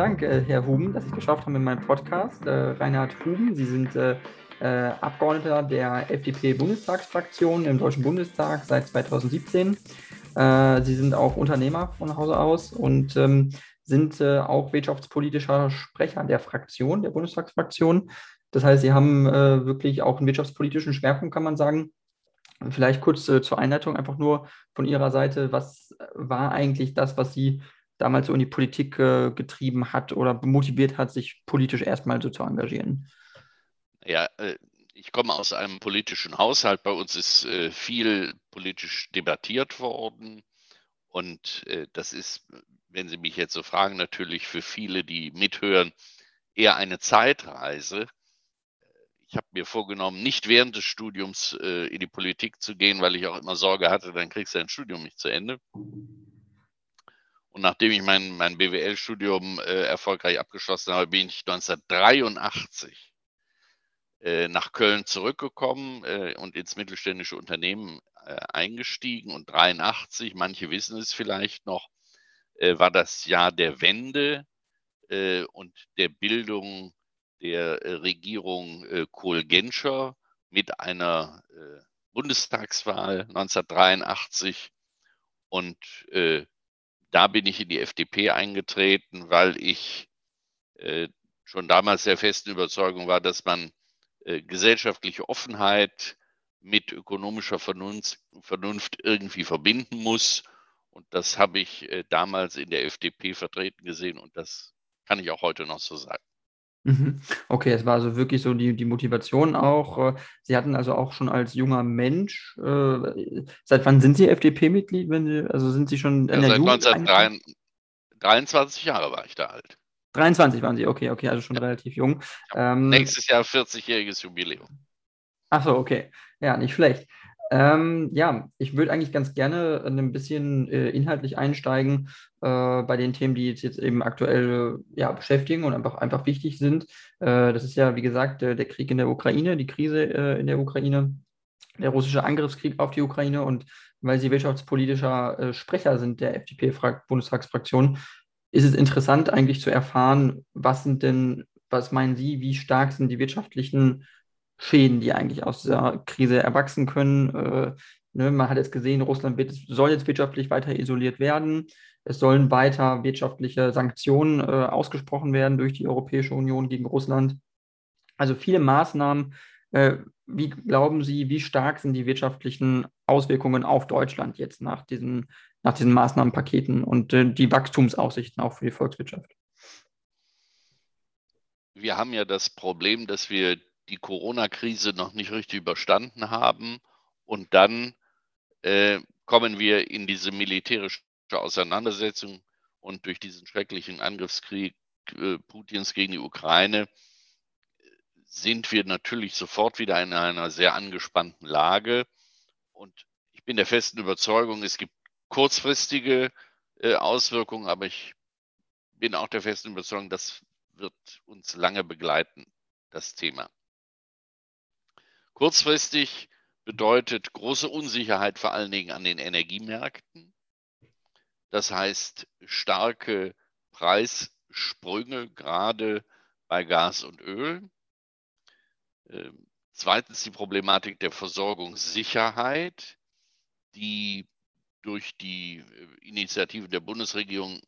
Dank, äh, Herr Huben, dass Sie es geschafft haben in meinem Podcast. Äh, Reinhard Huben, Sie sind äh, Abgeordneter der FDP-Bundestagsfraktion im Deutschen Bundestag seit 2017. Äh, Sie sind auch Unternehmer von Hause aus und ähm, sind auch wirtschaftspolitischer Sprecher der Fraktion, der Bundestagsfraktion. Das heißt, Sie haben wirklich auch einen wirtschaftspolitischen Schwerpunkt, kann man sagen. Vielleicht kurz zur Einleitung einfach nur von Ihrer Seite, was war eigentlich das, was Sie damals so in die Politik äh, getrieben hat oder motiviert hat, sich politisch erstmal so zu engagieren? Ja, äh, ich komme aus einem politischen Haushalt. Bei uns ist äh, viel politisch debattiert worden. Und äh, das ist, wenn Sie mich jetzt so fragen, natürlich für viele, die mithören, eher eine Zeitreise. Ich habe mir vorgenommen, nicht während des Studiums in die Politik zu gehen, weil ich auch immer Sorge hatte, dann kriegst du dein Studium nicht zu Ende. Und nachdem ich mein, mein BWL-Studium äh, erfolgreich abgeschlossen habe, bin ich 1983 äh, nach Köln zurückgekommen äh, und ins mittelständische Unternehmen äh, eingestiegen. Und 83, manche wissen es vielleicht noch, äh, war das Jahr der Wende äh, und der Bildung der Regierung Kohl-Genscher mit einer Bundestagswahl 1983 und da bin ich in die FDP eingetreten, weil ich äh, schon damals der festen Überzeugung war, dass man äh, gesellschaftliche Offenheit mit ökonomischer Vernunft, irgendwie verbinden muss. Und das habe ich äh, damals in der FDP vertreten gesehen und das kann ich auch heute noch so sagen. Mhm. Okay, es war also wirklich so die, die Motivation auch. Äh, Sie hatten also auch schon als junger Mensch, äh, seit wann sind Sie FDP-Mitglied? Wenn Sie, also sind Sie schon in ja, der seit 1923 Jahre war ich da alt. 23 waren Sie, okay, okay, also schon ja. relativ jung. Ähm, nächstes Jahr 40-jähriges Jubiläum. Ach so, okay. Ja, nicht schlecht. Ähm, ja, ich würde eigentlich ganz gerne ein bisschen äh, inhaltlich einsteigen äh, bei den Themen, die jetzt, jetzt eben aktuell ja, beschäftigen und einfach, einfach wichtig sind. Äh, das ist ja, wie gesagt, der Krieg in der Ukraine, die Krise äh, in der Ukraine, der russische Angriffskrieg auf die Ukraine und weil Sie wirtschaftspolitischer äh, Sprecher sind der FDP-Bundestagsfraktion, ist es interessant eigentlich zu erfahren, was sind denn, was meinen Sie, wie stark sind die wirtschaftlichen Schäden, die eigentlich aus dieser Krise erwachsen können. Äh, ne, man hat jetzt gesehen, Russland wird, soll jetzt wirtschaftlich weiter isoliert werden. Es sollen weiter wirtschaftliche Sanktionen äh, ausgesprochen werden durch die Europäische Union gegen Russland. Also viele Maßnahmen. Äh, wie glauben Sie, wie stark sind die wirtschaftlichen Auswirkungen auf Deutschland jetzt nach diesen, nach diesen Maßnahmenpaketen und äh, die Wachstumsaussichten auch für die Volkswirtschaft? Wir haben ja das Problem, dass wir die Corona-Krise noch nicht richtig überstanden haben. Und dann äh, kommen wir in diese militärische Auseinandersetzung und durch diesen schrecklichen Angriffskrieg äh, Putins gegen die Ukraine sind wir natürlich sofort wieder in einer sehr angespannten Lage. Und ich bin der festen Überzeugung, es gibt kurzfristige äh, Auswirkungen, aber ich bin auch der festen Überzeugung, das wird uns lange begleiten, das Thema. Kurzfristig bedeutet große Unsicherheit vor allen Dingen an den Energiemärkten. Das heißt starke Preissprünge, gerade bei Gas und Öl. Ähm, zweitens die Problematik der Versorgungssicherheit, die durch die äh, Initiative der Bundesregierung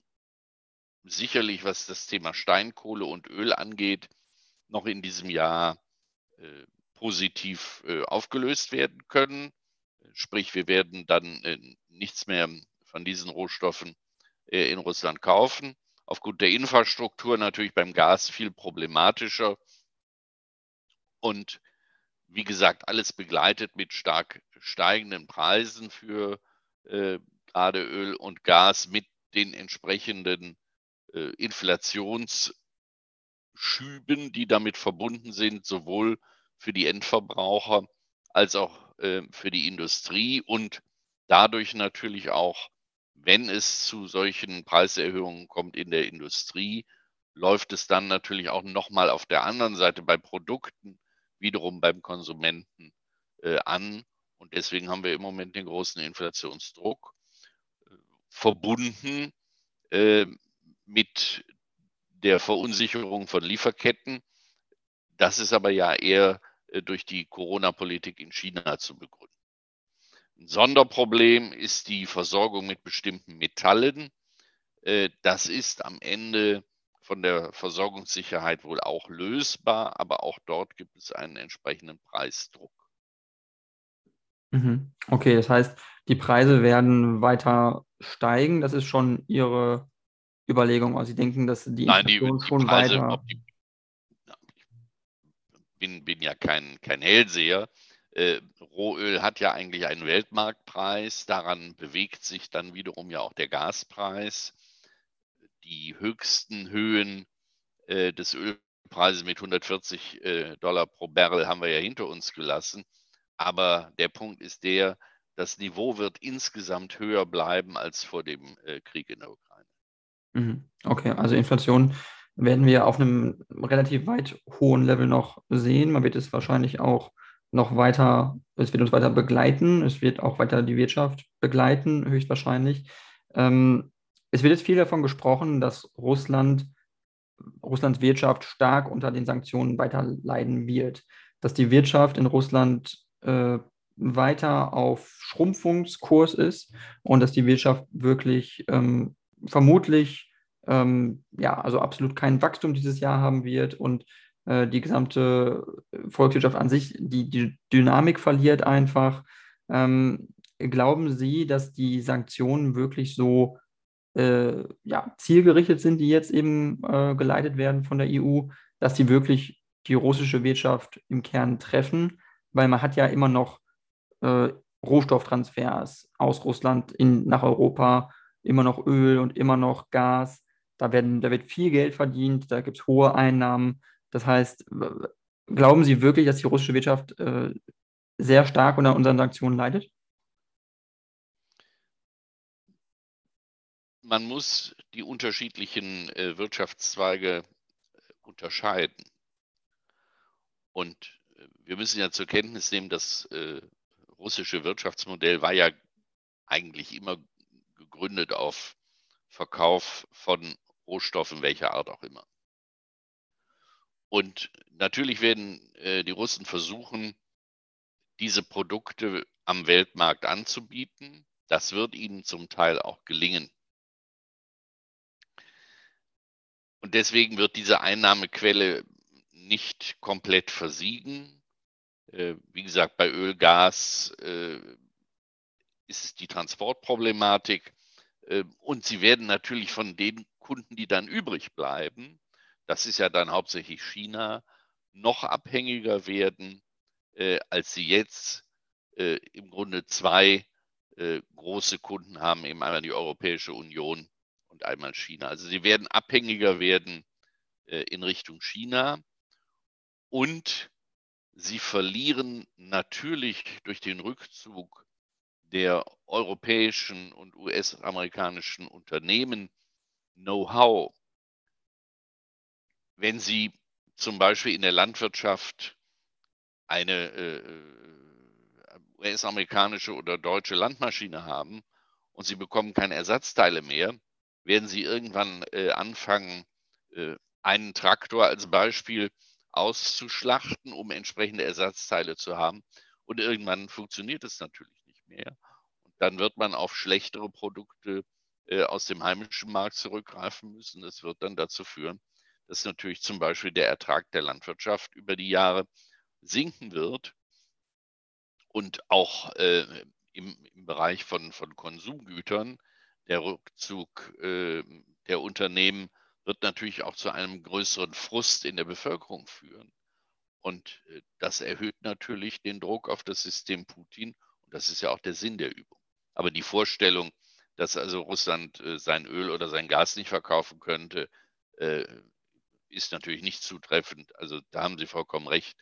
sicherlich, was das Thema Steinkohle und Öl angeht, noch in diesem Jahr äh, positiv äh, aufgelöst werden können. Sprich, wir werden dann äh, nichts mehr von diesen Rohstoffen äh, in Russland kaufen. Aufgrund der Infrastruktur natürlich beim Gas viel problematischer. Und wie gesagt, alles begleitet mit stark steigenden Preisen für äh, gerade Öl und Gas mit den entsprechenden äh, Inflationsschüben, die damit verbunden sind, sowohl für die Endverbraucher als auch äh, für die Industrie und dadurch natürlich auch, wenn es zu solchen Preiserhöhungen kommt in der Industrie, läuft es dann natürlich auch nochmal auf der anderen Seite bei Produkten wiederum beim Konsumenten äh, an. Und deswegen haben wir im Moment den großen Inflationsdruck äh, verbunden äh, mit der Verunsicherung von Lieferketten. Das ist aber ja eher durch die Corona-Politik in China zu begründen. Ein Sonderproblem ist die Versorgung mit bestimmten Metallen. Äh, das ist am Ende von der Versorgungssicherheit wohl auch lösbar, aber auch dort gibt es einen entsprechenden Preisdruck. Mhm. Okay, das heißt, die Preise werden weiter steigen. Das ist schon Ihre Überlegung. Also Sie denken, dass die Nein, die, die schon Preise, weiter. Die, ich bin, bin ja kein, kein Hellseher. Äh, Rohöl hat ja eigentlich einen Weltmarktpreis. Daran bewegt sich dann wiederum ja auch der Gaspreis die höchsten Höhen äh, des Ölpreises mit 140 äh, Dollar pro Barrel haben wir ja hinter uns gelassen. Aber der Punkt ist der, das Niveau wird insgesamt höher bleiben als vor dem äh, Krieg in der Ukraine. Mhm. Okay, also Inflation werden wir auf einem relativ weit hohen Level noch sehen. Man wird es wahrscheinlich auch noch weiter, es wird uns weiter begleiten, es wird auch weiter die Wirtschaft begleiten, höchstwahrscheinlich. Ähm, es wird jetzt viel davon gesprochen, dass Russland, Russlands Wirtschaft stark unter den Sanktionen weiter leiden wird, dass die Wirtschaft in Russland äh, weiter auf Schrumpfungskurs ist und dass die Wirtschaft wirklich ähm, vermutlich ähm, ja, also absolut kein Wachstum dieses Jahr haben wird und äh, die gesamte Volkswirtschaft an sich die, die Dynamik verliert einfach. Ähm, glauben Sie, dass die Sanktionen wirklich so äh, ja, zielgerichtet sind, die jetzt eben äh, geleitet werden von der EU, dass die wirklich die russische Wirtschaft im Kern treffen, weil man hat ja immer noch äh, Rohstofftransfers aus Russland in, nach Europa, immer noch Öl und immer noch Gas. Da, werden, da wird viel Geld verdient, da gibt es hohe Einnahmen. Das heißt, glauben Sie wirklich, dass die russische Wirtschaft äh, sehr stark unter unseren Sanktionen leidet? man muss die unterschiedlichen äh, Wirtschaftszweige äh, unterscheiden. Und äh, wir müssen ja zur Kenntnis nehmen, das äh, russische Wirtschaftsmodell war ja eigentlich immer gegründet auf Verkauf von Rohstoffen welcher Art auch immer. Und natürlich werden äh, die Russen versuchen, diese Produkte am Weltmarkt anzubieten. Das wird ihnen zum Teil auch gelingen. Und deswegen wird diese Einnahmequelle nicht komplett versiegen. Äh, wie gesagt, bei Öl, Gas äh, ist die Transportproblematik. Äh, und sie werden natürlich von den Kunden, die dann übrig bleiben, das ist ja dann hauptsächlich China, noch abhängiger werden, als sie jetzt im Grunde zwei große Kunden haben, eben einmal die Europäische Union und einmal China. Also sie werden abhängiger werden äh, in Richtung China und sie verlieren natürlich durch den Rückzug der europäischen und US-amerikanischen Unternehmen Know-how. Wenn sie zum Beispiel in der Landwirtschaft eine äh, US-amerikanische oder deutsche Landmaschine haben und sie bekommen keine Ersatzteile mehr, werden sie irgendwann äh, anfangen, äh, einen Traktor als Beispiel auszuschlachten, um entsprechende Ersatzteile zu haben. Und irgendwann funktioniert es natürlich nicht mehr. Und dann wird man auf schlechtere Produkte äh, aus dem heimischen Markt zurückgreifen müssen. Das wird dann dazu führen, dass natürlich zum Beispiel der Ertrag der Landwirtschaft über die Jahre sinken wird und auch äh, im, im, Bereich von, von Konsumgütern der Rückzug äh, der Unternehmen wird natürlich auch zu einem größeren Frust in der Bevölkerung führen. Und äh, das erhöht natürlich den Druck auf das System Putin. Und das ist ja auch der Sinn der Übung. Aber die Vorstellung, dass also Russland äh, sein Öl oder sein Gas nicht verkaufen könnte, äh, ist natürlich nicht zutreffend. Also da haben Sie vollkommen recht.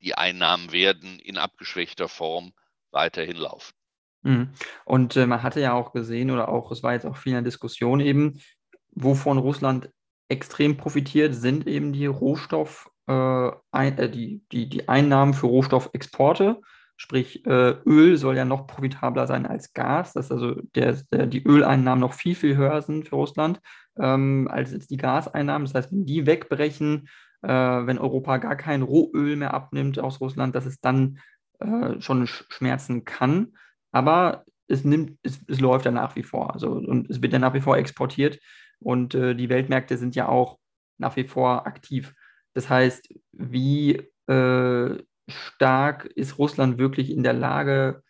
Die Einnahmen werden in abgeschwächter Form weiterhin laufen. Mhm. Und äh, man hatte ja auch gesehen, oder auch, es war jetzt auch viel in der Diskussion eben, wovon Russland extrem profitiert, sind eben die Rohstoff, äh, äh, die, die, die Einnahmen für Rohstoffexporte. Sprich, äh, Öl soll ja noch profitabler sein als Gas, dass also der, der, die Öleinnahmen noch viel, viel höher sind für Russland ähm, als jetzt die Gaseinnahmen. Das heißt, wenn die wegbrechen, äh, wenn Europa gar kein Rohöl mehr abnimmt aus Russland, dass es dann äh, schon schmerzen kann. Aber es, nimmt, es, es läuft ja nach wie vor. Also, und es wird ja nach wie vor exportiert. Und äh, die Weltmärkte sind ja auch nach wie vor aktiv. Das heißt, wie äh, stark ist Russland wirklich in der Lage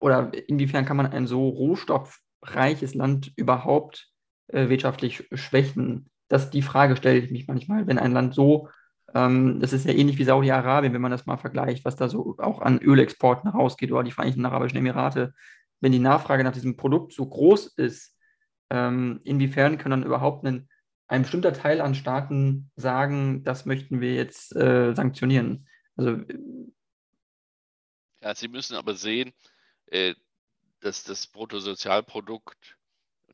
oder inwiefern kann man ein so rohstoffreiches Land überhaupt äh, wirtschaftlich schwächen? Das die Frage stelle ich mich manchmal, wenn ein Land so, ähm, das ist ja ähnlich wie Saudi-Arabien, wenn man das mal vergleicht, was da so auch an Ölexporten rausgeht oder die Vereinigten Arabischen Emirate, wenn die Nachfrage nach diesem Produkt so groß ist, ähm, inwiefern kann dann überhaupt ein, ein bestimmter Teil an Staaten sagen, das möchten wir jetzt äh, sanktionieren? Also, ja, Sie müssen aber sehen, äh, dass das Bruttosozialprodukt,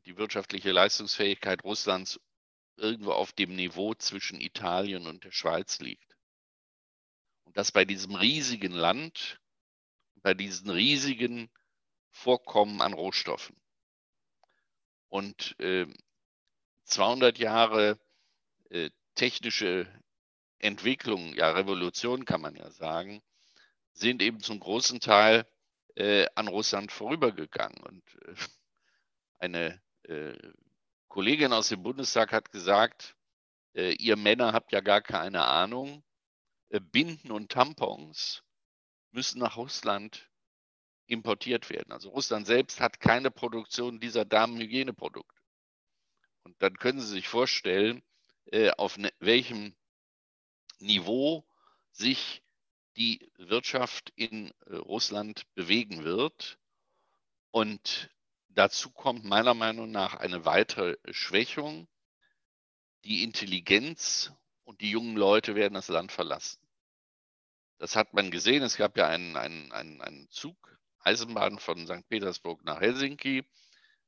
die wirtschaftliche Leistungsfähigkeit Russlands irgendwo auf dem Niveau zwischen Italien und der Schweiz liegt. Und dass bei diesem riesigen Land, bei diesen riesigen Vorkommen an Rohstoffen und äh, 200 Jahre äh, technische Entwicklung, ja Revolution kann man ja sagen, sind eben zum großen Teil äh, an Russland vorübergegangen. Und äh, eine äh, Kollegin aus dem Bundestag hat gesagt, äh, ihr Männer habt ja gar keine Ahnung, äh, Binden und Tampons müssen nach Russland importiert werden. Also Russland selbst hat keine Produktion dieser Damenhygieneprodukte. Und dann können Sie sich vorstellen, äh, auf ne, welchem Niveau sich die Wirtschaft in äh, Russland bewegen wird. Und dazu kommt meiner Meinung nach eine weitere Schwächung. Die Intelligenz und die jungen Leute werden das Land verlassen. Das hat man gesehen. Es gab ja einen, einen, einen, einen Zug, Eisenbahn von St. Petersburg nach Helsinki.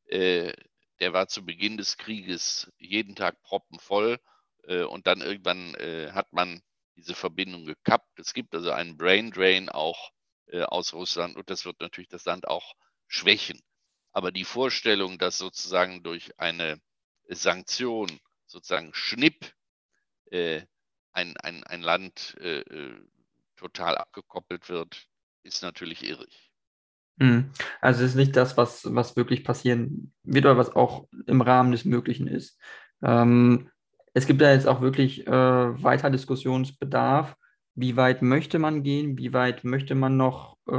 Äh, der war zu Beginn des Krieges jeden Tag proppenvoll. Äh, und dann irgendwann äh, hat man diese Verbindung gekappt. Es gibt also einen Brain Drain auch äh, aus Russland und das wird natürlich das Land auch schwächen. Aber die Vorstellung, dass sozusagen durch eine Sanktion, sozusagen Schnipp, ein, ein, ein Land total abgekoppelt wird, ist natürlich irrig. Mhm. Also es ist nicht das, was, was wirklich passieren wird oder was auch im Rahmen des Möglichen ist. Ähm, es gibt da jetzt auch wirklich äh, weiter Diskussionsbedarf. Wie weit möchte man gehen? Wie weit möchte man noch äh,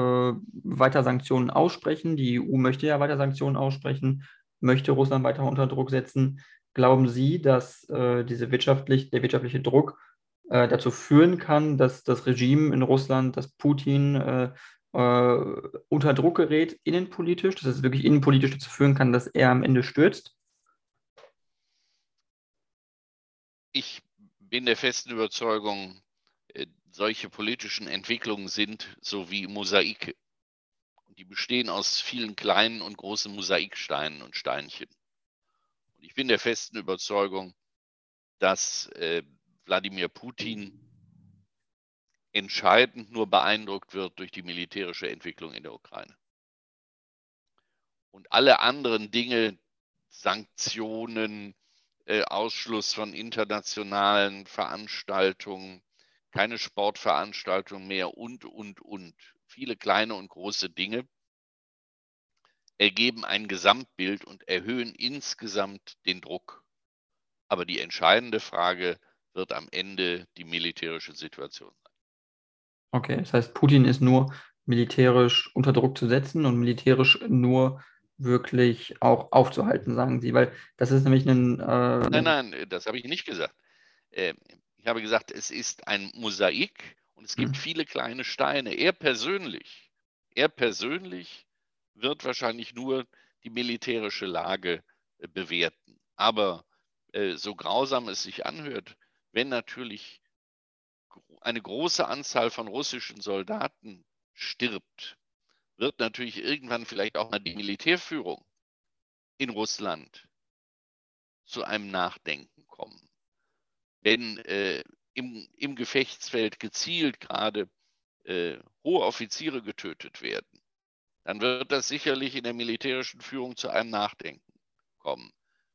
weiter Sanktionen aussprechen? Die EU möchte ja weiter Sanktionen aussprechen, möchte Russland weiter unter Druck setzen. Glauben Sie, dass äh, diese wirtschaftlich, der wirtschaftliche Druck äh, dazu führen kann, dass das Regime in Russland, dass Putin äh, äh, unter Druck gerät, innenpolitisch, dass es wirklich innenpolitisch dazu führen kann, dass er am Ende stürzt? Ich bin der festen Überzeugung, äh, solche politischen Entwicklungen sind so wie Mosaike. Die bestehen aus vielen kleinen und großen Mosaiksteinen und Steinchen. Und ich bin der festen Überzeugung, dass äh, Wladimir Putin entscheidend nur beeindruckt wird durch die militärische Entwicklung in der Ukraine. Und alle anderen Dinge, Sanktionen, äh, Ausschluss von internationalen Veranstaltungen, keine Sportveranstaltungen mehr und, und, und. Viele kleine und große Dinge ergeben ein Gesamtbild und erhöhen insgesamt den Druck. Aber die entscheidende Frage wird am Ende die militärische Situation sein. Okay, das heißt, Putin ist nur militärisch unter Druck zu setzen und militärisch nur wirklich auch aufzuhalten, sagen Sie, weil das ist nämlich ein. Äh, nein, nein, das habe ich nicht gesagt. Äh, ich habe gesagt, es ist ein Mosaik und es gibt mhm. viele kleine Steine. Er persönlich, er persönlich wird wahrscheinlich nur die militärische Lage äh, bewerten. Aber äh, so grausam es sich anhört, wenn natürlich eine große Anzahl von russischen Soldaten stirbt, wird natürlich irgendwann vielleicht auch mal die Militärführung in Russland zu einem Nachdenken kommen. Wenn äh, im, im, Gefechtsfeld gezielt gerade äh, hohe Offiziere getötet werden, dann wird das sicherlich in der militärischen Führung zu einem Nachdenken kommen.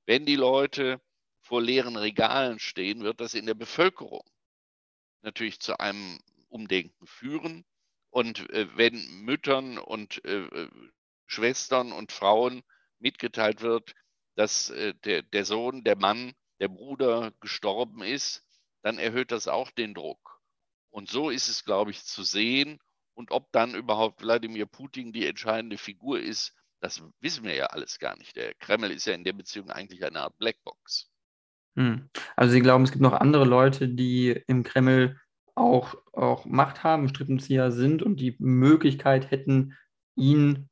Wenn die Leute vor leeren Regalen stehen, wird das in der Bevölkerung natürlich zu einem Umdenken führen. Und äh, wenn Müttern und äh, äh, Schwestern und Frauen mitgeteilt wird, dass äh, der, der Sohn, der Mann, der Bruder gestorben ist, dann erhöht das auch den Druck. Und so ist es, glaube ich, zu sehen. Und ob dann überhaupt Wladimir Putin die entscheidende Figur ist, das wissen wir ja alles gar nicht. Der Kreml ist ja in der Beziehung eigentlich eine Art Blackbox. Hm. Also Sie glauben, es gibt noch andere Leute, die im Kreml auch, auch Macht haben, Strippenzieher sind und die Möglichkeit hätten, ihn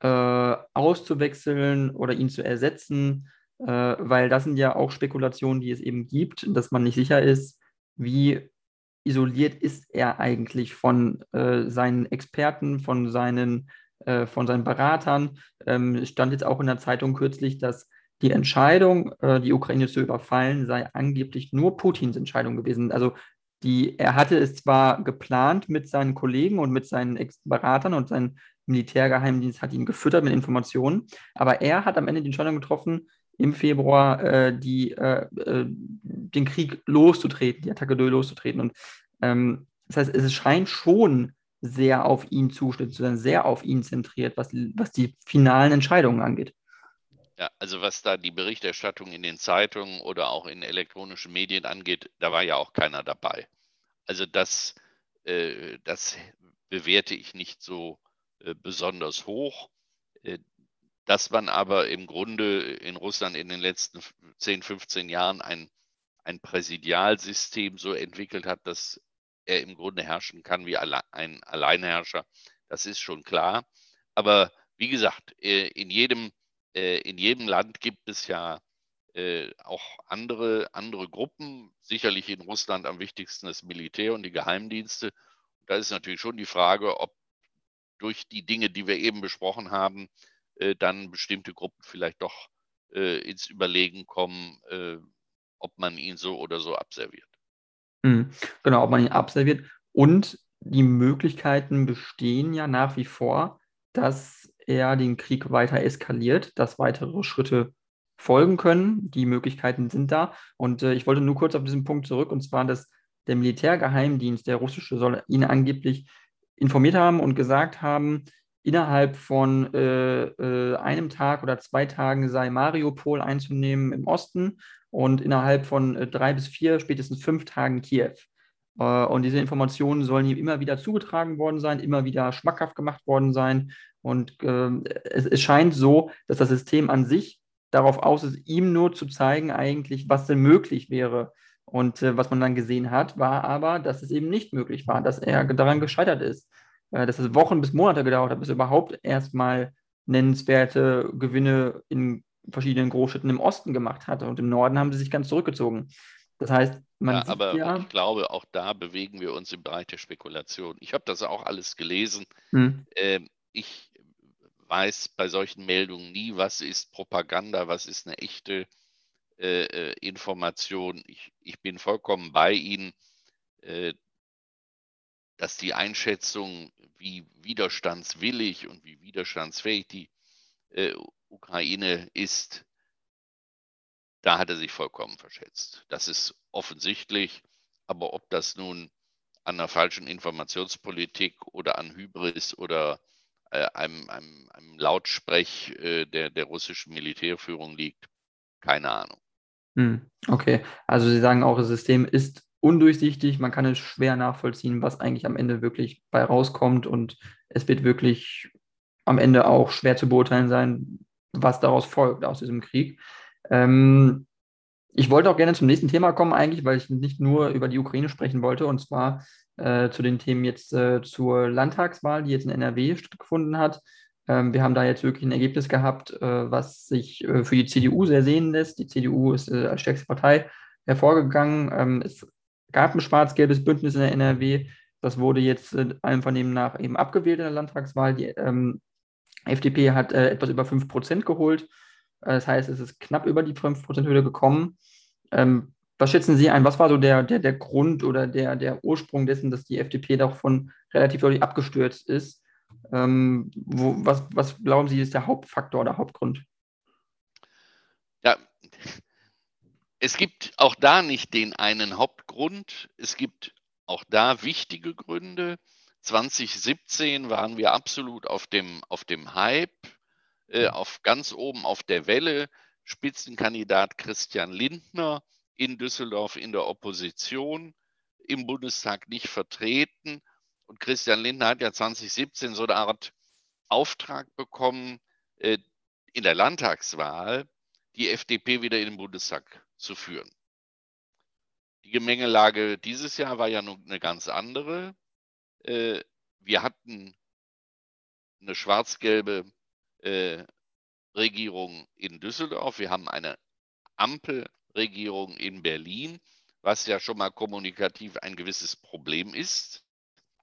äh, auszuwechseln oder ihn zu ersetzen, äh, weil das sind ja auch Spekulationen, die es eben gibt, dass man nicht sicher ist, wie isoliert ist er eigentlich von äh, seinen Experten, von seinen, äh, von seinen Beratern. Ähm, stand jetzt auch in der Zeitung kürzlich, dass die Entscheidung, äh, die Ukraine zu überfallen, sei angeblich nur Putins Entscheidung gewesen. Also die, er hatte es zwar geplant mit seinen Kollegen und mit seinen Ex-Beratern und sein Militärgeheimdienst hat ihn gefüttert mit Informationen, aber er hat am Ende die Entscheidung getroffen, im Februar äh, die, äh, äh, den Krieg loszutreten, die Attacke loszutreten. Und ähm, das heißt, es scheint schon sehr auf ihn zuschnitt zu sein, sehr auf ihn zentriert, was, was die finalen Entscheidungen angeht. Ja, also was da die Berichterstattung in den Zeitungen oder auch in elektronischen Medien angeht, da war ja auch keiner dabei. Also das, äh, das bewerte ich nicht so äh, besonders hoch. Äh, dass man aber im Grunde in Russland in den letzten 10, 15 Jahren ein, ein Präsidialsystem so entwickelt hat, dass er im Grunde herrschen kann wie ein Alleinherrscher, das ist schon klar. Aber wie gesagt, äh, in jedem äh, in jedem Land gibt es ja äh, auch andere, andere Gruppen. Sicherlich in Russland am wichtigsten das Militär und die Geheimdienste. Da ist natürlich schon die Frage, ob durch die Dinge, die wir eben besprochen haben, äh, dann bestimmte Gruppen vielleicht doch ins Überlegen kommen, ob man ihn so oder so abserviert. Mhm. Genau, ob man ihn abserviert. Und die Möglichkeiten bestehen ja nach wie vor, dass er den Krieg weiter eskaliert, dass weitere Schritte folgen können. Die Möglichkeiten sind da. Und äh, ich wollte nur kurz auf diesen Punkt zurück, und zwar, dass der Militärgeheimdienst, der russische, soll ihn angeblich informiert haben und gesagt haben, innerhalb von äh, äh, einem Tag oder zwei Tagen sei Mariupol einzunehmen im Osten und innerhalb von äh, drei bis vier, spätestens fünf Tagen Kiew. Äh, und diese Informationen sollen ihm immer wieder zugetragen worden sein, immer wieder schmackhaft gemacht worden sein. Und äh, es, scheint so, dass das System an sich darauf aus ist, ihm nur zu zeigen, eigentlich, was denn möglich wäre. Und äh, was man dann gesehen hat, war aber, dass es eben nicht möglich war, dass er daran gescheitert ist. Äh, dass es Wochen bis Monate gedauert hat, bis er überhaupt erstmal nennenswerte Gewinne in verschiedenen Großstädten im Osten gemacht hat. Und im Norden haben sie sich ganz zurückgezogen. Das heißt, man ja, aber ja, ich glaube, auch da bewegen wir uns im Bereich der Spekulation. Ich habe das auch alles gelesen. Hm. Ähm, ich weiß bei solchen Meldungen nie, was ist Propaganda, was ist eine echte äh, äh Information. Ich, ich, bin vollkommen bei Ihnen, äh, dass die Einschätzung, wie widerstandswillig und wie widerstandsfähig die äh, Ukraine ist, da hat er sich vollkommen verschätzt. Das ist offensichtlich, aber ob das nun an der falschen Informationspolitik oder an Hybris oder äh, einem, einem, einem Lautsprech äh, der, der russischen Militärführung liegt. Keine Ahnung. Hm, okay, also Sie sagen auch, das System ist undurchsichtig, man kann es schwer nachvollziehen, was eigentlich am Ende wirklich bei rauskommt und es wird wirklich am Ende auch schwer zu beurteilen sein, was daraus folgt aus diesem Krieg. Ähm, ich wollte auch gerne zum nächsten Thema kommen, eigentlich, weil ich nicht nur über die Ukraine sprechen wollte, und zwar äh, zu den Themen jetzt äh, zur Landtagswahl, die jetzt in NRW stattgefunden hat. Ähm, wir haben da jetzt wirklich ein Ergebnis gehabt, äh, was sich äh, für die CDU sehr sehen lässt. Die CDU ist äh, als stärkste Partei hervorgegangen. Ähm, es gab ein schwarz-gelbes Bündnis in der NRW. Das wurde jetzt äh, allem Vernehmen nach eben abgewählt in der Landtagswahl. Die ähm, FDP hat etwas über 5% geholt. Das heißt, es ist knapp über die 5%-Hürde gekommen. Ähm, was schätzen Sie ein? Was war so der, der, der Grund oder der, der Ursprung dessen, dass die FDP davon relativ deutlich abgestürzt ist? Ähm, wo, was, was glauben Sie, ist der Hauptfaktor oder Hauptgrund? Ja, es gibt auch da nicht den einen Hauptgrund. Es gibt auch da wichtige Gründe. 2017 waren wir absolut auf dem, auf dem Hype, äh, auf ganz oben auf der Welle. Spitzenkandidat Christian Lindner in Düsseldorf in der Opposition, im Bundestag nicht vertreten. Und Christian Lindner hat ja 2017 so eine Art Auftrag bekommen, äh, in der Landtagswahl die FDP wieder in den Bundestag zu führen. Die Gemengelage dieses Jahr war ja nun eine ganz andere. Äh, wir hatten eine schwarz-gelbe äh, Regierung in Düsseldorf. Wir haben eine Ampelregierung in Berlin, was ja schon mal kommunikativ ein gewisses Problem ist,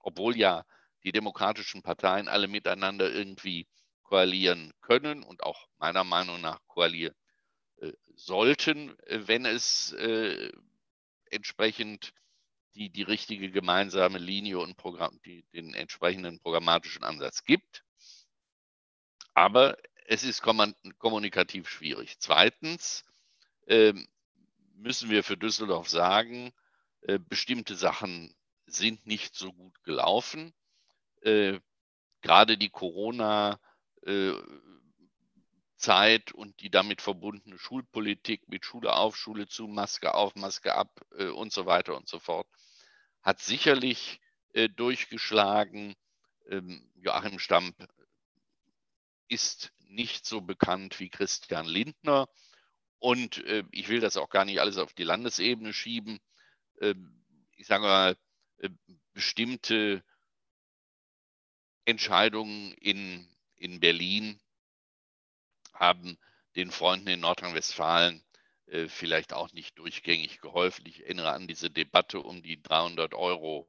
obwohl ja die demokratischen Parteien alle miteinander irgendwie koalieren können und auch meiner Meinung nach koalieren äh, sollten, äh, wenn es äh, entsprechend die, die richtige gemeinsame Linie und Programm, die, den entsprechenden programmatischen Ansatz gibt. Aber es ist kommunikativ schwierig. Zweitens äh, müssen wir für Düsseldorf sagen, äh, bestimmte Sachen sind nicht so gut gelaufen. Äh, gerade die Corona- äh, Zeit und die damit verbundene Schulpolitik mit Schule auf, Schule zu, Maske auf, Maske ab und so weiter und so fort hat sicherlich durchgeschlagen. Ähm, Joachim Stamp ist nicht so bekannt wie Christian Lindner. Und äh, ich will das auch gar nicht alles auf die Landesebene schieben. Äh, ich sage mal, äh, bestimmte Entscheidungen in, in Berlin haben den Freunden in Nordrhein-Westfalen äh, vielleicht auch nicht durchgängig geholfen. Ich erinnere an diese Debatte um die 300 Euro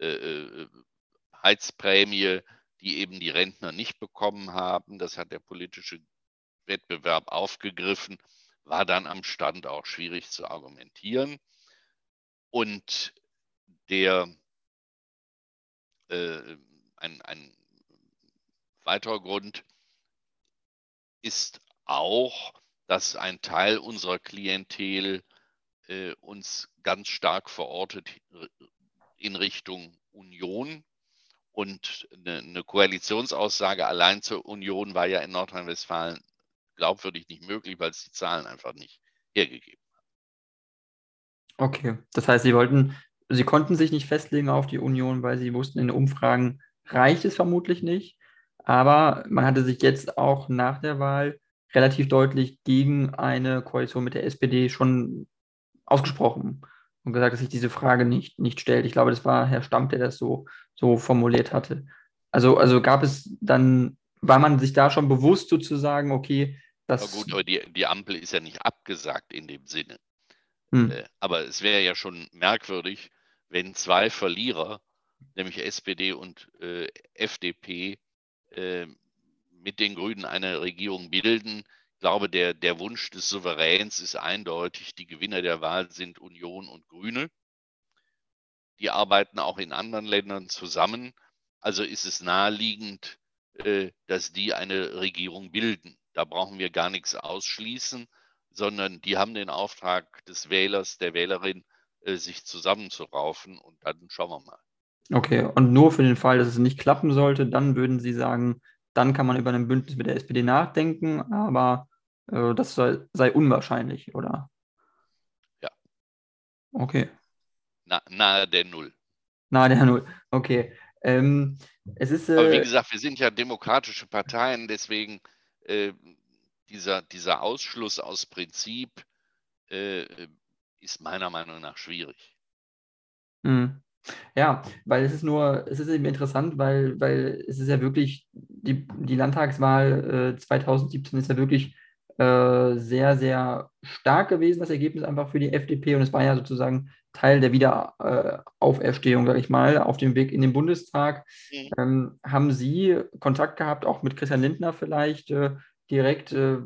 äh, äh, Heizprämie, die eben die Rentner nicht bekommen haben. Das hat der politische Wettbewerb aufgegriffen, war dann am Stand auch schwierig zu argumentieren. Und der äh, ein, ein weiterer Grund ist auch, dass ein Teil unserer Klientel äh, uns ganz stark verortet in Richtung Union und eine, eine Koalitionsaussage allein zur Union war ja in Nordrhein-Westfalen glaubwürdig nicht möglich, weil es die Zahlen einfach nicht hergegeben haben. Okay, das heißt, Sie wollten, Sie konnten sich nicht festlegen auf die Union, weil Sie wussten, in den Umfragen reicht es vermutlich nicht. Aber man hatte sich jetzt auch nach der Wahl relativ deutlich gegen eine Koalition mit der SPD schon ausgesprochen und gesagt, dass sich diese Frage nicht, nicht stellt. Ich glaube, das war Herr Stamp, der das so, so formuliert hatte. Also, also gab es dann, war man sich da schon bewusst sozusagen, okay, das. Aber gut, aber die, die Ampel ist ja nicht abgesagt in dem Sinne. Hm. Äh, aber es wäre ja schon merkwürdig, wenn zwei Verlierer, nämlich SPD und äh, FDP, äh, mit den Grünen eine Regierung bilden glaube, der, der Wunsch des Souveräns ist eindeutig. Die Gewinner der Wahl sind Union und Grüne. Die arbeiten auch in anderen Ländern zusammen. Also ist es naheliegend, äh, dass die eine Regierung bilden. Da brauchen wir gar nichts ausschließen, sondern die haben den Auftrag des Wählers, der Wählerin, äh, sich zusammenzuraufen und dann schauen wir mal. Okay, und nur für den Fall, dass es nicht klappen sollte, dann würden Sie sagen, dann kann man über ein Bündnis mit der SPD nachdenken, aber äh, das sei, sei, unwahrscheinlich, oder? Ja. Okay. Na, nahe der Null. Nahe der Null, okay. Ähm, es ist, äh, aber wie gesagt, wir sind ja demokratische Parteien, deswegen äh, dieser, dieser Ausschluss aus Prinzip äh, ist meiner Meinung nach schwierig. Mhm. Ja, weil es ist nur, es ist eben interessant, weil, weil es ist ja wirklich, die, die Landtagswahl äh, 2017 ist ja wirklich äh, sehr, sehr stark gewesen, das Ergebnis einfach für die FDP. Und es war ja sozusagen Teil der Wiederauferstehung, sage ich mal, auf dem Weg in den Bundestag. Mhm. Ähm, haben Sie Kontakt gehabt, auch mit Christian Lindner vielleicht äh, direkt, äh,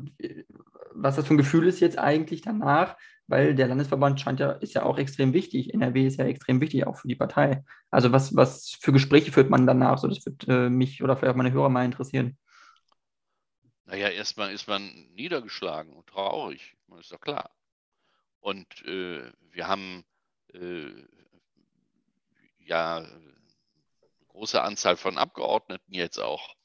was das für ein Gefühl ist jetzt eigentlich danach? weil der Landesverband scheint ja, ist ja auch extrem wichtig. NRW ist ja extrem wichtig, auch für die Partei. Also was, was für Gespräche führt man danach? So, das würde äh, mich oder vielleicht auch meine Hörer mal interessieren. Naja, erstmal ist man niedergeschlagen und traurig, das ist doch klar. Und äh, wir haben äh, ja eine große Anzahl von Abgeordneten jetzt auch,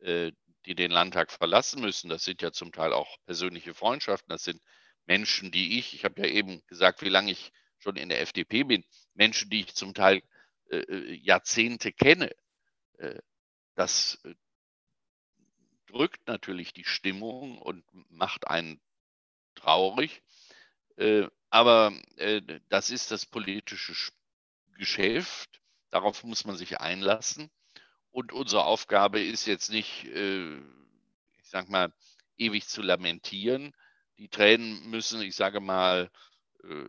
äh, die den Landtag verlassen müssen. Das sind ja zum Teil auch persönliche Freundschaften, das sind Menschen, die ich, ich habe ja eben gesagt, wie lange ich schon in der FDP bin, Menschen, die ich zum Teil äh, äh Jahrzehnte kenne. Äh, das äh, drückt natürlich die Stimmung und macht einen traurig. Äh, aber äh, das ist das politische Geschäft. Darauf muss man sich einlassen. Und unsere Aufgabe ist jetzt nicht, ich sag mal, ewig zu lamentieren, die Tränen müssen, ich sage mal, äh,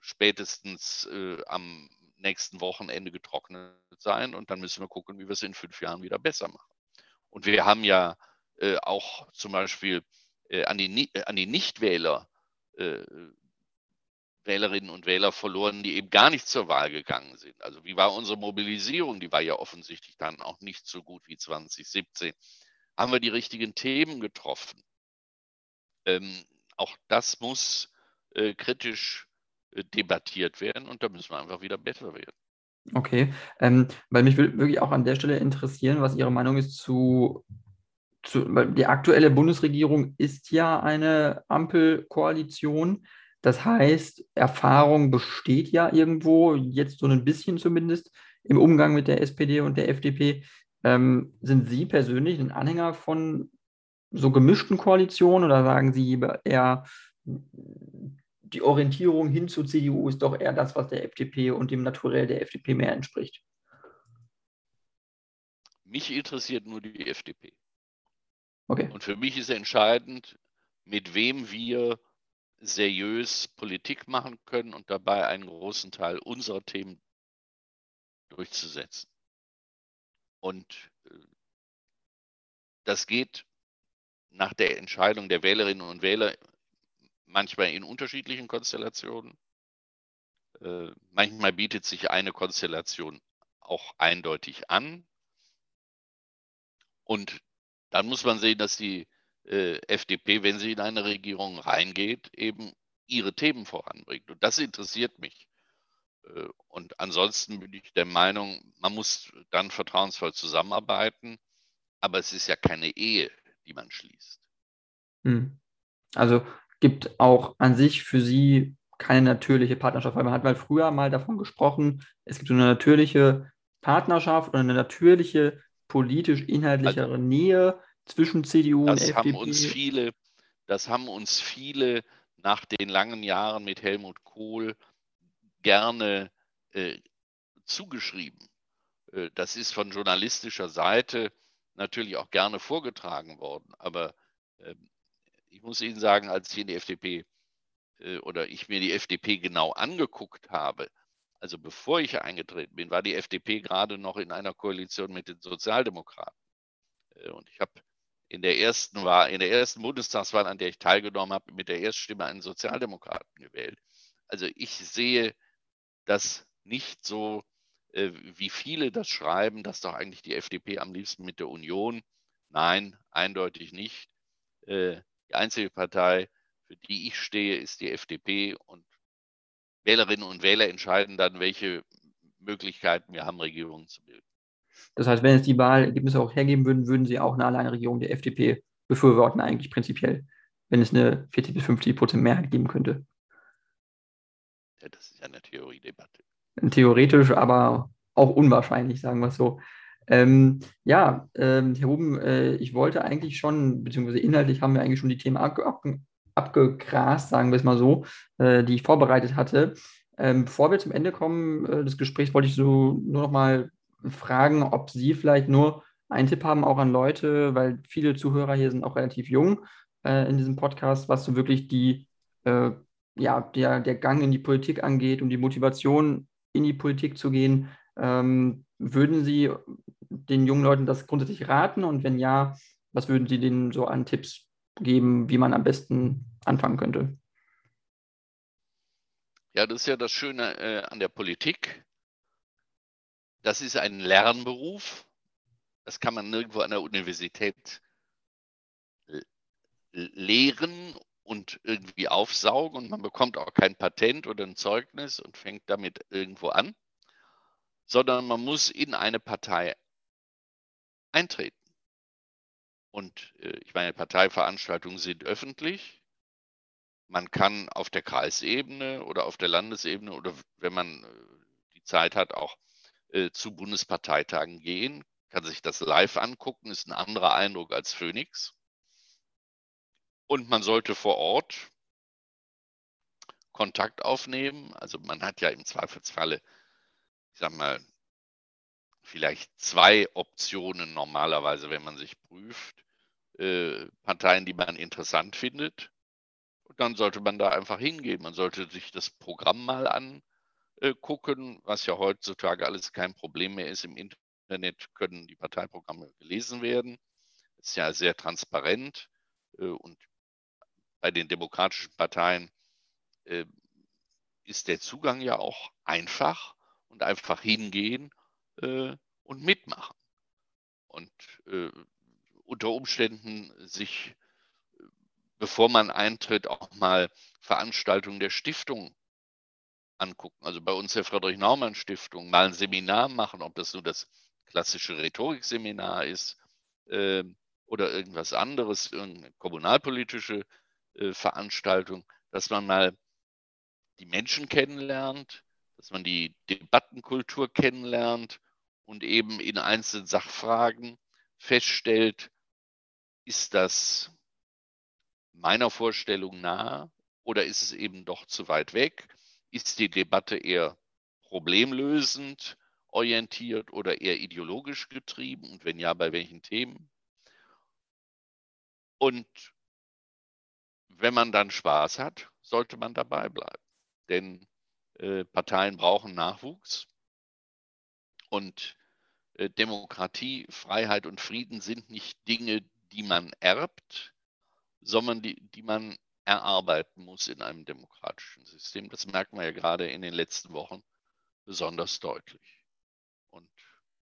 spätestens äh, am nächsten Wochenende getrocknet sein und dann müssen wir gucken, wie wir es in fünf Jahren wieder besser machen. Und wir haben ja äh, auch zum Beispiel an die, an die Nichtwähler Wählerinnen und Wähler verloren, die eben gar nicht zur Wahl gegangen sind. Also wie war unsere Mobilisierung? Die war ja offensichtlich dann auch nicht so gut wie 2017. Haben wir die richtigen Themen getroffen? Ähm, auch das muss äh, kritisch äh, debattiert werden und da müssen wir einfach wieder besser werden. Okay, ähm, weil mich würde wirklich auch an der Stelle interessieren, was Ihre Meinung ist zu, zu die aktuelle Bundesregierung ist ja eine Ampelkoalition. Das heißt, Erfahrung besteht ja irgendwo, jetzt so ein bisschen zumindest, im Umgang mit der SPD und der FDP. Ähm, sind Sie persönlich ein Anhänger von so gemischten Koalitionen oder sagen Sie eher, die Orientierung hin zur CDU ist doch eher das, was der FDP und dem Naturell der FDP mehr entspricht? Mich interessiert nur die FDP. Okay. Und für mich ist entscheidend, mit wem wir seriös Politik machen können und dabei einen großen Teil unserer Themen durchzusetzen. Und äh, das geht nach der Entscheidung der Wählerinnen und Wähler manchmal in unterschiedlichen Konstellationen. Äh, manchmal bietet sich eine Konstellation auch eindeutig an. Und dann muss man sehen, dass die äh, FDP, wenn sie in eine Regierung reingeht, eben ihre Themen voranbringt. Und das interessiert mich. Äh, und ansonsten bin ich der Meinung, man muss dann vertrauensvoll zusammenarbeiten. Aber es ist ja keine Ehe die man schließt. Hm. Also gibt auch an sich für Sie keine natürliche Partnerschaft, weil man hat mal früher mal davon gesprochen, es gibt so eine natürliche Partnerschaft oder eine natürliche politisch-inhaltlichere also, Nähe zwischen CDU und FDP. Haben uns viele, das haben uns viele nach den langen Jahren mit Helmut Kohl gerne äh, zugeschrieben. Äh, das ist von journalistischer Seite natürlich auch gerne vorgetragen worden. Aber äh, ich muss Ihnen sagen, als ich in die FDP äh, oder ich mir die FDP genau angeguckt habe, also bevor ich eingetreten bin, war die FDP gerade noch in einer Koalition mit den Sozialdemokraten. Äh, und ich habe in der ersten Wahl, in der ersten Bundestagswahl, an der ich teilgenommen habe, mit der Erststimme einen Sozialdemokraten gewählt. Also ich sehe das nicht so äh, wie viele das schreiben, dass doch eigentlich die FDP am liebsten mit der Union. Nein, eindeutig nicht. Äh, die einzige Partei, für die ich stehe, ist die FDP und Wählerinnen und Wähler entscheiden dann, welche Möglichkeiten wir haben, Regierungen zu bilden. Das heißt, wenn es die Wahlergebnisse auch hergeben würden, würden Sie auch eine Alleinregierung der FDP befürworten, eigentlich prinzipiell, wenn es eine 40 bis 50 Prozent Mehrheit geben könnte. Ja, das ist ja eine Theoriedebatte. Theoretisch, aber auch unwahrscheinlich, sagen wir es so. Ähm, ja, ähm, Herr Huben, äh, ich wollte eigentlich schon, beziehungsweise inhaltlich haben wir eigentlich schon die Themen ab, ab, abgegrast, sagen wir es mal so, äh, die ich vorbereitet hatte. Ähm, bevor wir zum Ende kommen äh, des Gesprächs, wollte ich so nur noch mal fragen, ob Sie vielleicht nur einen Tipp haben, auch an Leute, weil viele Zuhörer hier sind auch relativ jung äh, in diesem Podcast, was so wirklich die, äh, ja, der, der Gang in die Politik angeht und die Motivation in die Politik zu gehen. Ähm, würden Sie den jungen Leuten das grundsätzlich raten? Und wenn ja, was würden Sie denen so an Tipps geben, wie man am besten anfangen könnte? Ja, das ist ja das Schöne äh, an der Politik. Das ist ein Lernberuf. Das kann man nirgendwo an der Universität lehren und irgendwie aufsaugen und man bekommt auch kein Patent oder ein Zeugnis und fängt damit irgendwo an, sondern man muss in eine Partei eintreten. Und äh, ich meine, Parteiveranstaltungen sind öffentlich. Man kann auf der Kreisebene oder auf der Landesebene oder wenn man äh, die Zeit hat, auch äh, zu Bundesparteitagen gehen, kann sich das live angucken, ist ein anderer Eindruck als Phoenix. Und man sollte vor Ort Kontakt aufnehmen. Also man hat ja im Zweifelsfalle, ich sag mal, vielleicht zwei Optionen normalerweise, wenn man sich prüft. Äh, Parteien, die man interessant findet. Und dann sollte man da einfach hingehen. Man sollte sich das Programm mal angucken, was ja heutzutage alles kein Problem mehr ist. Im Internet können die Parteiprogramme gelesen werden. Ist ja sehr transparent äh, und bei den demokratischen Parteien äh, ist der Zugang ja auch einfach und einfach hingehen äh, und mitmachen. Und äh, unter Umständen sich, bevor man eintritt, auch mal Veranstaltungen der Stiftung angucken. Also bei uns der Friedrich-Naumann-Stiftung mal ein Seminar machen, ob das nur das klassische Rhetorikseminar ist äh, oder irgendwas anderes, irgendeine kommunalpolitische äh, Veranstaltung, dass man mal die Menschen kennenlernt, dass man die Debattenkultur kennenlernt und eben in einzelnen Sachfragen feststellt, ist das meiner Vorstellung nahe oder ist es eben doch zu weit weg? Ist die Debatte eher problemlösend orientiert oder eher ideologisch getrieben und wenn ja, bei welchen Themen? Und wenn man dann Spaß hat, sollte man dabei bleiben. Denn äh, Parteien brauchen Nachwuchs und äh, Demokratie, Freiheit und Frieden sind nicht Dinge, die man erbt, sondern die, die man erarbeiten muss in einem demokratischen System. Das merkt man ja gerade in den letzten Wochen besonders deutlich. Und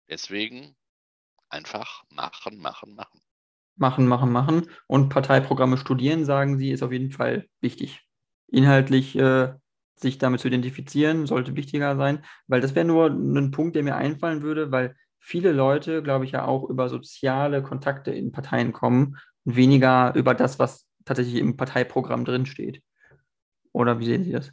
deswegen einfach machen, machen, machen. Machen, machen, machen. Und Parteiprogramme studieren, sagen Sie, ist auf jeden Fall wichtig. Inhaltlich äh, sich damit zu identifizieren, sollte wichtiger sein, weil das wäre nur ein Punkt, der mir einfallen würde, weil viele Leute, glaube ich, ja auch über soziale Kontakte in Parteien kommen und weniger über das, was tatsächlich im Parteiprogramm drinsteht. Oder wie sehen Sie das?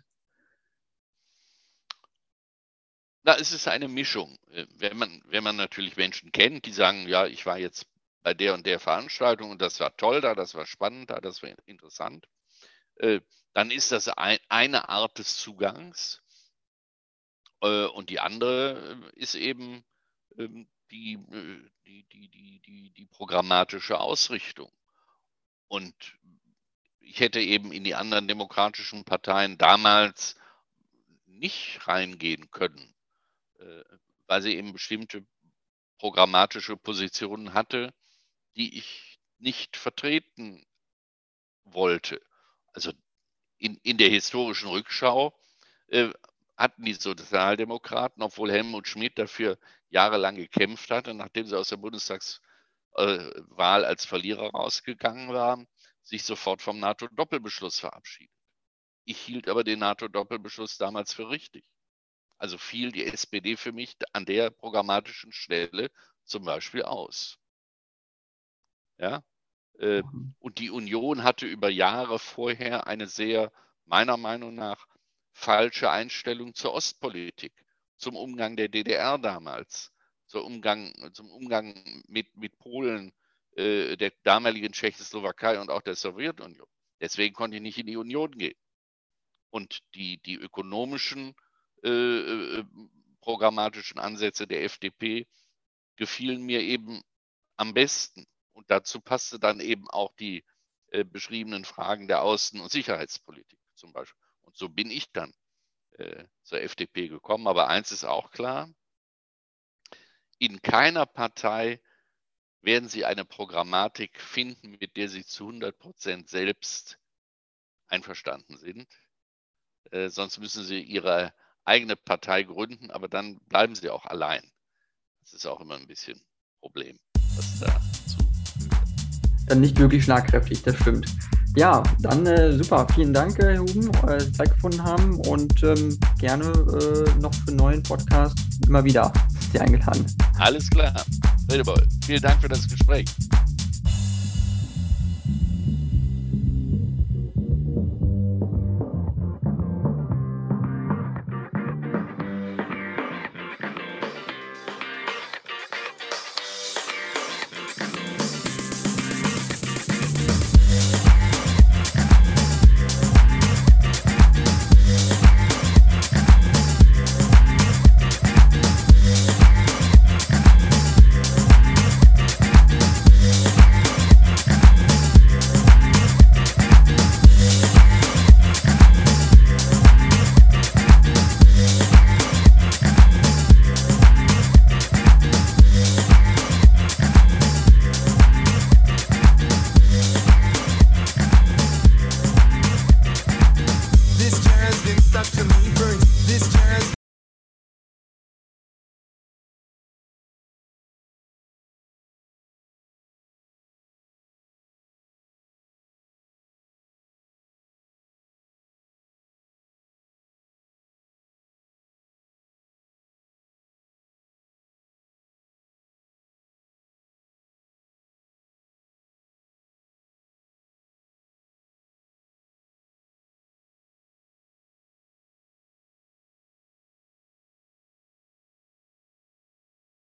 Na, es ist eine Mischung. Äh, wenn man, wenn man natürlich Menschen kennt, die sagen, ja, ich war jetzt bei der und der Veranstaltung und das war toll da, das war spannend da, das war interessant, äh, dann ist das ein, eine Art des Zugangs. Äh, und die andere ist eben ähm, die, die, die, die, die, die programmatische Ausrichtung. Und ich hätte eben in die anderen demokratischen Parteien damals nicht reingehen können, äh, weil sie eben bestimmte programmatische Positionen hatte, die ich nicht vertreten wollte. Also in, in der historischen Rückschau äh, hatten die Sozialdemokraten, obwohl Helmut Schmidt dafür jahrelang gekämpft hatte, nachdem sie aus der Bundestagswahl als Verlierer rausgegangen waren, sich sofort vom NATO-Doppelbeschluss verabschiedet. Ich hielt aber den NATO-Doppelbeschluss damals für richtig. Also fiel die SPD für mich an der programmatischen Stelle zum Beispiel aus. Ja, äh, mhm. und die Union hatte über Jahre vorher eine sehr, meiner Meinung nach, falsche Einstellung zur Ostpolitik, zum Umgang der DDR damals, zum Umgang, zum Umgang mit, mit Polen, äh, der damaligen Tschechoslowakei und auch der Sowjetunion. Deswegen konnte ich nicht in die Union gehen. Und die, die ökonomischen äh, äh programmatischen Ansätze der FDP gefielen mir eben am besten. Und dazu passte dann eben auch die äh, beschriebenen Fragen der Außen- und Sicherheitspolitik zum Beispiel. Und so bin ich dann äh, zur FDP gekommen. Aber eins ist auch klar, in keiner Partei werden Sie eine Programmatik finden, mit der Sie zu 100 Prozent selbst einverstanden sind. Äh, sonst müssen Sie Ihre eigene Partei gründen, aber dann bleiben Sie auch allein. Das ist auch immer ein bisschen ein Problem, was dazu dann nicht wirklich schlagkräftig, das stimmt. Ja, dann äh, super. Vielen Dank, Herr Huben, äh, Zeit gefunden haben und ähm, gerne äh, noch für einen neuen Podcast immer wieder Sie eingeladen. Alles klar. Vielen Dank für das Gespräch.